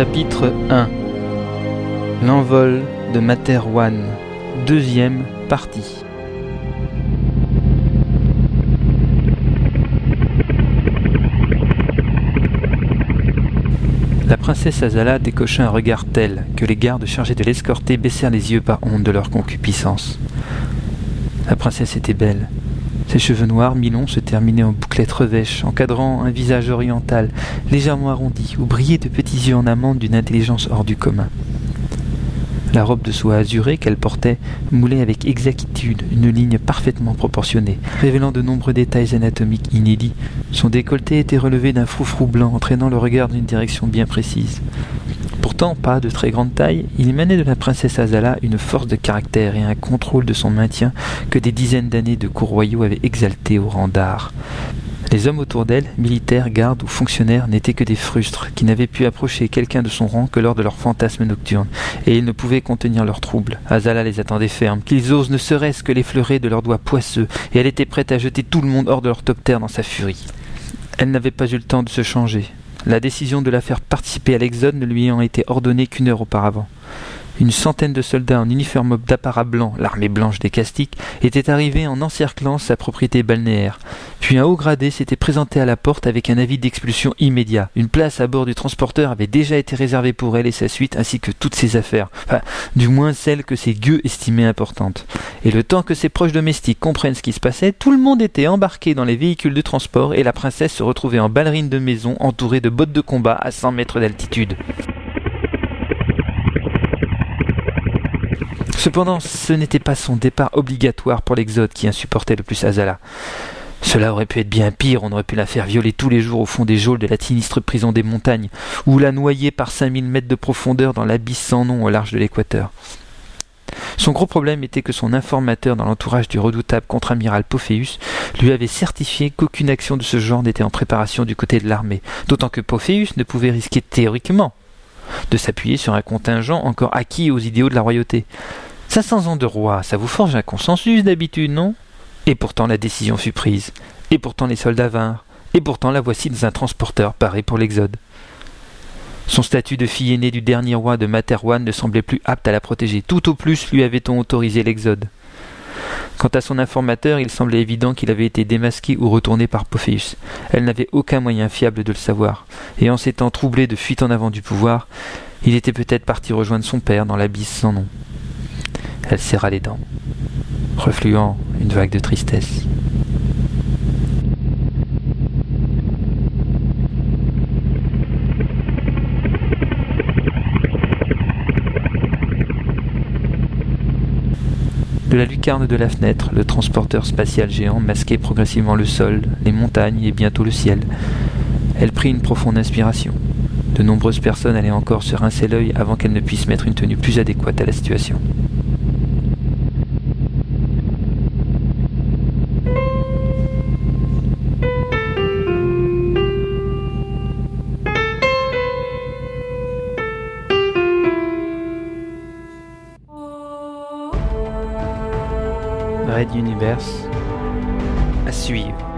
Chapitre 1 L'envol de Materwan Deuxième partie La princesse Azala décocha un regard tel que les gardes chargés de l'escorter baissèrent les yeux par honte de leur concupiscence. La princesse était belle. Ses cheveux noirs mi-longs se terminaient en bouclettes revêches, encadrant un visage oriental, légèrement arrondi, où brillaient de petits yeux en amande d'une intelligence hors du commun. La robe de soie azurée qu'elle portait moulait avec exactitude une ligne parfaitement proportionnée, révélant de nombreux détails anatomiques inédits. Son décolleté était relevé d'un froufrou blanc, entraînant le regard d'une direction bien précise. Pourtant, pas de très grande taille, il émanait de la princesse Azala une force de caractère et un contrôle de son maintien que des dizaines d'années de cours royaux avaient exalté au rang d'art. Les hommes autour d'elle, militaires, gardes ou fonctionnaires, n'étaient que des frustres, qui n'avaient pu approcher quelqu'un de son rang que lors de leurs fantasmes nocturnes, et ils ne pouvaient contenir leurs troubles. Azala les attendait fermes, qu'ils osent ne serait-ce que l'effleurer de leurs doigts poisseux, et elle était prête à jeter tout le monde hors de leur top terre dans sa furie. Elle n'avait pas eu le temps de se changer, la décision de la faire participer à l'exode ne lui ayant été ordonnée qu'une heure auparavant. Une centaine de soldats en uniforme d'apparat blanc, l'armée blanche des castiques, étaient arrivés en encerclant sa propriété balnéaire. Puis un haut gradé s'était présenté à la porte avec un avis d'expulsion immédiat. Une place à bord du transporteur avait déjà été réservée pour elle et sa suite, ainsi que toutes ses affaires. Du moins celles que ses gueux estimaient importantes. Et le temps que ses proches domestiques comprennent ce qui se passait, tout le monde était embarqué dans les véhicules de transport et la princesse se retrouvait en ballerine de maison entourée de bottes de combat à 100 mètres d'altitude. Cependant, ce n'était pas son départ obligatoire pour l'exode qui insupportait le plus Azala. Cela aurait pu être bien pire, on aurait pu la faire violer tous les jours au fond des geôles de la sinistre prison des montagnes, ou la noyer par 5000 mètres de profondeur dans l'abysse sans nom au large de l'équateur. Son gros problème était que son informateur dans l'entourage du redoutable contre-amiral Pophéus lui avait certifié qu'aucune action de ce genre n'était en préparation du côté de l'armée, d'autant que Pophéus ne pouvait risquer théoriquement de s'appuyer sur un contingent encore acquis aux idéaux de la royauté. 500 ans de roi, ça vous forge un consensus d'habitude, non? Et pourtant la décision fut prise, et pourtant les soldats vinrent, et pourtant la voici dans un transporteur paré pour l'exode. Son statut de fille aînée du dernier roi de Materwan ne semblait plus apte à la protéger. Tout au plus lui avait-on autorisé l'exode. Quant à son informateur, il semblait évident qu'il avait été démasqué ou retourné par Pophéus. Elle n'avait aucun moyen fiable de le savoir, et en s'étant troublé de fuite en avant du pouvoir, il était peut-être parti rejoindre son père dans l'abysse sans nom. Elle serra les dents, refluant une vague de tristesse. De la lucarne de la fenêtre, le transporteur spatial géant masquait progressivement le sol, les montagnes et bientôt le ciel. Elle prit une profonde inspiration. De nombreuses personnes allaient encore se rincer l'œil avant qu'elle ne puisse mettre une tenue plus adéquate à la situation. Red Universe à suivre.